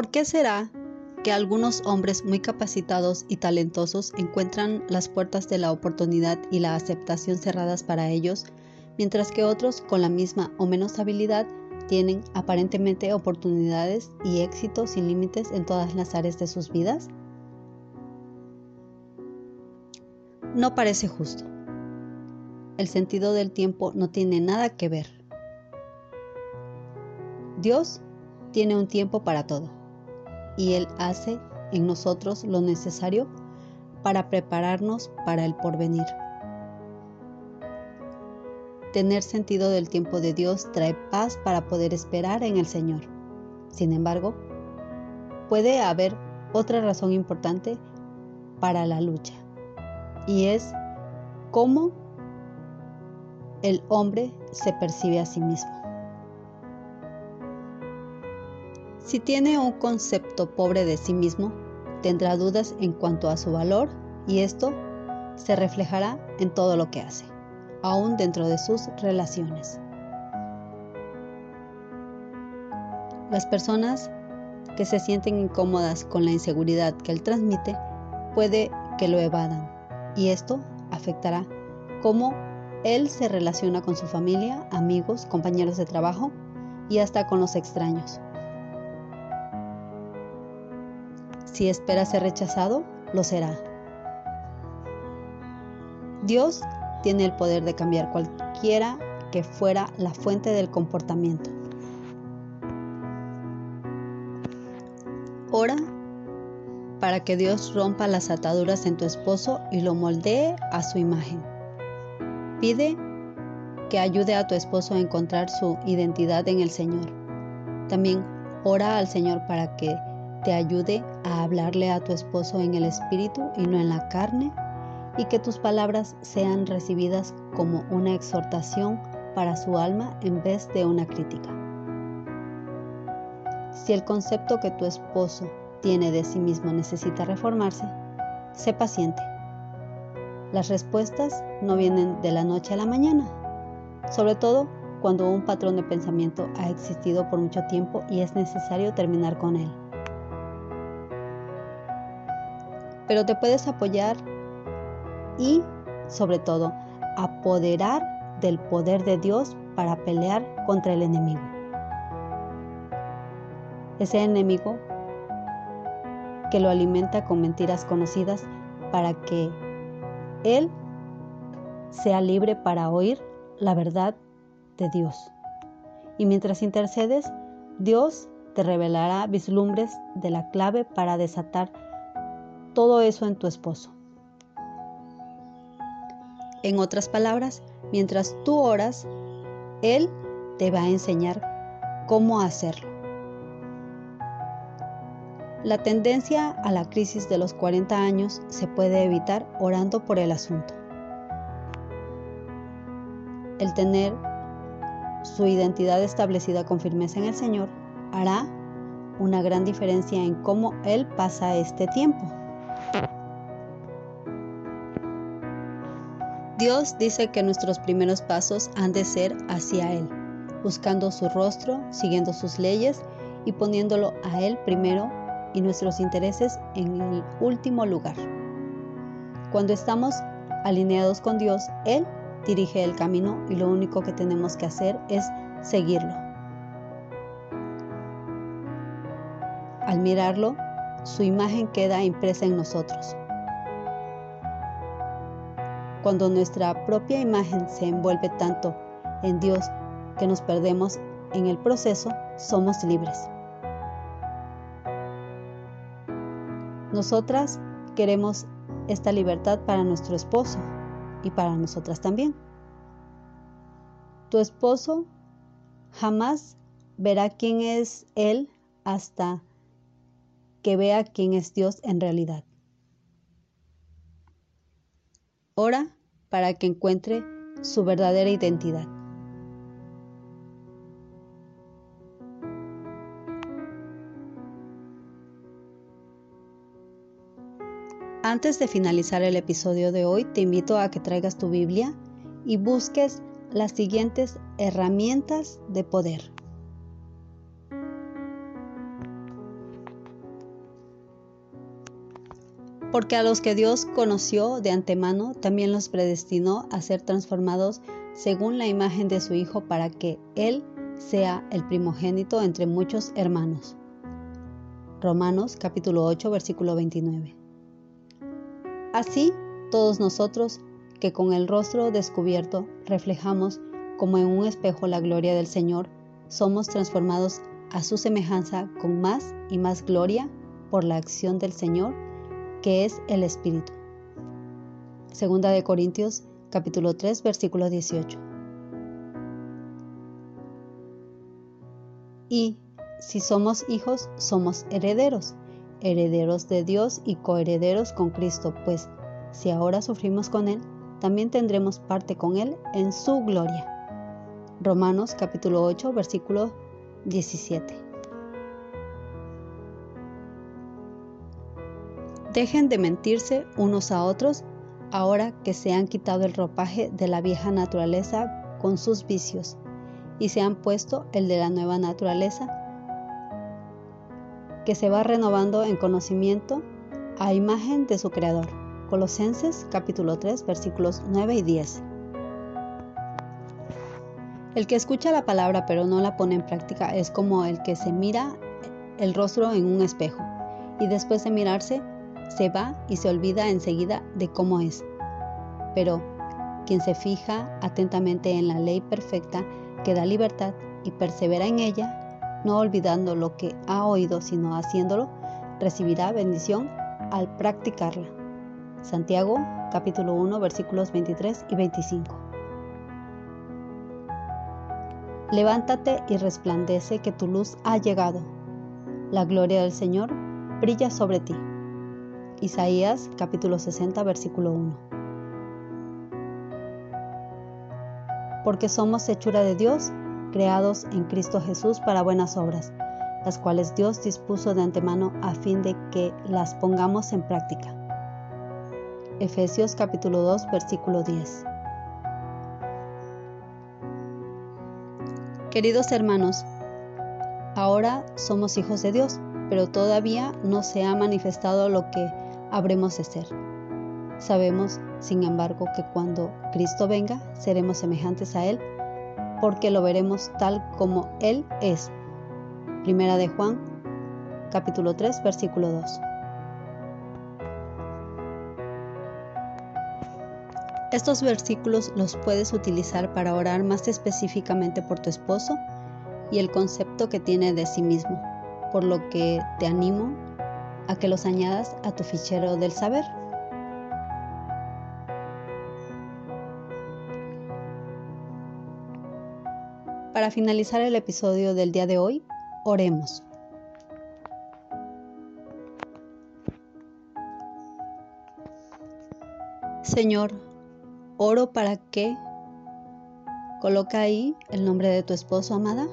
¿Por qué será que algunos hombres muy capacitados y talentosos encuentran las puertas de la oportunidad y la aceptación cerradas para ellos, mientras que otros con la misma o menos habilidad tienen aparentemente oportunidades y éxito sin límites en todas las áreas de sus vidas? No parece justo. El sentido del tiempo no tiene nada que ver. Dios tiene un tiempo para todo y Él hace en nosotros lo necesario para prepararnos para el porvenir. Tener sentido del tiempo de Dios trae paz para poder esperar en el Señor. Sin embargo, puede haber otra razón importante para la lucha, y es cómo el hombre se percibe a sí mismo. Si tiene un concepto pobre de sí mismo, tendrá dudas en cuanto a su valor y esto se reflejará en todo lo que hace, aún dentro de sus relaciones. Las personas que se sienten incómodas con la inseguridad que él transmite puede que lo evadan y esto afectará cómo él se relaciona con su familia, amigos, compañeros de trabajo y hasta con los extraños. Si espera ser rechazado, lo será. Dios tiene el poder de cambiar cualquiera que fuera la fuente del comportamiento. Ora para que Dios rompa las ataduras en tu esposo y lo moldee a su imagen. Pide que ayude a tu esposo a encontrar su identidad en el Señor. También ora al Señor para que te ayude a hablarle a tu esposo en el espíritu y no en la carne, y que tus palabras sean recibidas como una exhortación para su alma en vez de una crítica. Si el concepto que tu esposo tiene de sí mismo necesita reformarse, sé paciente. Las respuestas no vienen de la noche a la mañana, sobre todo cuando un patrón de pensamiento ha existido por mucho tiempo y es necesario terminar con él. Pero te puedes apoyar y, sobre todo, apoderar del poder de Dios para pelear contra el enemigo. Ese enemigo que lo alimenta con mentiras conocidas para que Él sea libre para oír la verdad de Dios. Y mientras intercedes, Dios te revelará vislumbres de la clave para desatar todo eso en tu esposo. En otras palabras, mientras tú oras, Él te va a enseñar cómo hacerlo. La tendencia a la crisis de los 40 años se puede evitar orando por el asunto. El tener su identidad establecida con firmeza en el Señor hará una gran diferencia en cómo Él pasa este tiempo. Dios dice que nuestros primeros pasos han de ser hacia Él, buscando su rostro, siguiendo sus leyes y poniéndolo a Él primero y nuestros intereses en el último lugar. Cuando estamos alineados con Dios, Él dirige el camino y lo único que tenemos que hacer es seguirlo. Al mirarlo, su imagen queda impresa en nosotros. Cuando nuestra propia imagen se envuelve tanto en Dios que nos perdemos en el proceso, somos libres. Nosotras queremos esta libertad para nuestro esposo y para nosotras también. Tu esposo Jamás verá quién es Él hasta que vea quién es Dios en realidad. Ora para que encuentre su verdadera identidad. Antes de finalizar el episodio de hoy, te invito a que traigas tu Biblia y busques las siguientes herramientas de poder. Porque a los que Dios conoció de antemano, también los predestinó a ser transformados según la imagen de su Hijo para que Él sea el primogénito entre muchos hermanos. Romanos capítulo 8 versículo 29. Así, todos nosotros, que con el rostro descubierto reflejamos como en un espejo la gloria del Señor, somos transformados a su semejanza con más y más gloria por la acción del Señor, que es el Espíritu. Segunda de Corintios capítulo 3 versículo 18. Y si somos hijos, somos herederos herederos de Dios y coherederos con Cristo, pues si ahora sufrimos con Él, también tendremos parte con Él en su gloria. Romanos capítulo 8, versículo 17. Dejen de mentirse unos a otros ahora que se han quitado el ropaje de la vieja naturaleza con sus vicios y se han puesto el de la nueva naturaleza que se va renovando en conocimiento a imagen de su Creador. Colosenses capítulo 3 versículos 9 y 10. El que escucha la palabra pero no la pone en práctica es como el que se mira el rostro en un espejo y después de mirarse se va y se olvida enseguida de cómo es. Pero quien se fija atentamente en la ley perfecta que da libertad y persevera en ella, no olvidando lo que ha oído, sino haciéndolo, recibirá bendición al practicarla. Santiago capítulo 1 versículos 23 y 25. Levántate y resplandece que tu luz ha llegado. La gloria del Señor brilla sobre ti. Isaías capítulo 60 versículo 1. Porque somos hechura de Dios creados en Cristo Jesús para buenas obras, las cuales Dios dispuso de antemano a fin de que las pongamos en práctica. Efesios capítulo 2 versículo 10. Queridos hermanos, ahora somos hijos de Dios, pero todavía no se ha manifestado lo que habremos de ser. Sabemos, sin embargo, que cuando Cristo venga, seremos semejantes a Él porque lo veremos tal como Él es. Primera de Juan, capítulo 3, versículo 2. Estos versículos los puedes utilizar para orar más específicamente por tu esposo y el concepto que tiene de sí mismo, por lo que te animo a que los añadas a tu fichero del saber. Para finalizar el episodio del día de hoy, oremos. Señor, oro para que, coloca ahí el nombre de tu esposo amada,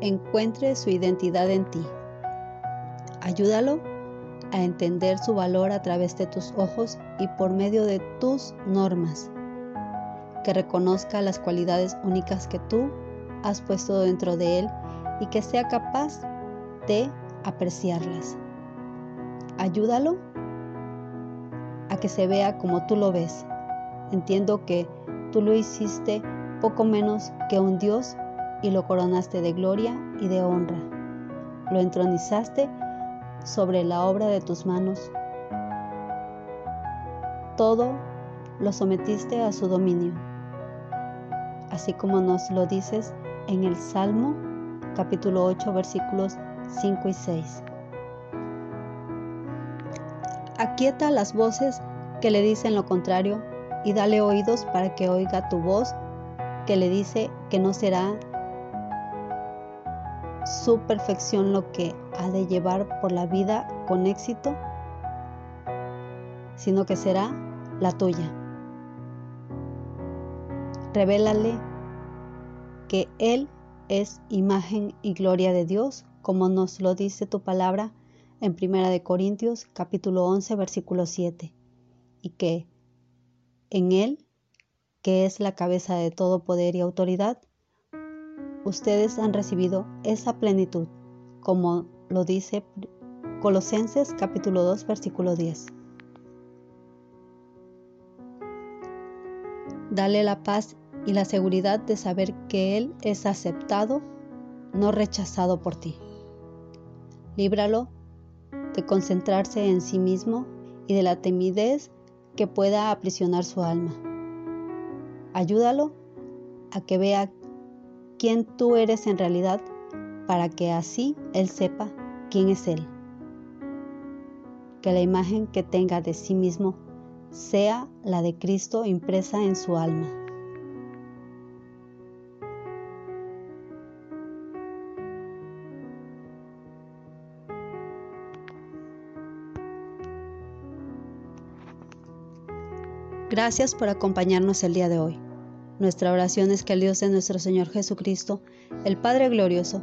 encuentre su identidad en ti. Ayúdalo a entender su valor a través de tus ojos y por medio de tus normas. Que reconozca las cualidades únicas que tú has puesto dentro de él y que sea capaz de apreciarlas. Ayúdalo a que se vea como tú lo ves. Entiendo que tú lo hiciste poco menos que un Dios y lo coronaste de gloria y de honra. Lo entronizaste sobre la obra de tus manos. Todo lo sometiste a su dominio. Así como nos lo dices en el Salmo capítulo 8 versículos 5 y 6. Aquieta las voces que le dicen lo contrario y dale oídos para que oiga tu voz que le dice que no será su perfección lo que ha de llevar por la vida con éxito, sino que será la tuya. Revélale que Él es imagen y gloria de Dios, como nos lo dice tu palabra en 1 Corintios capítulo 11 versículo 7, y que en Él, que es la cabeza de todo poder y autoridad, ustedes han recibido esa plenitud, como lo dice Colosenses capítulo 2 versículo 10. Dale la paz y la seguridad de saber que Él es aceptado, no rechazado por ti. Líbralo de concentrarse en sí mismo y de la timidez que pueda aprisionar su alma. Ayúdalo a que vea quién tú eres en realidad para que así Él sepa quién es Él. Que la imagen que tenga de sí mismo sea la de Cristo impresa en su alma. Gracias por acompañarnos el día de hoy. Nuestra oración es que el Dios de nuestro Señor Jesucristo, el Padre Glorioso,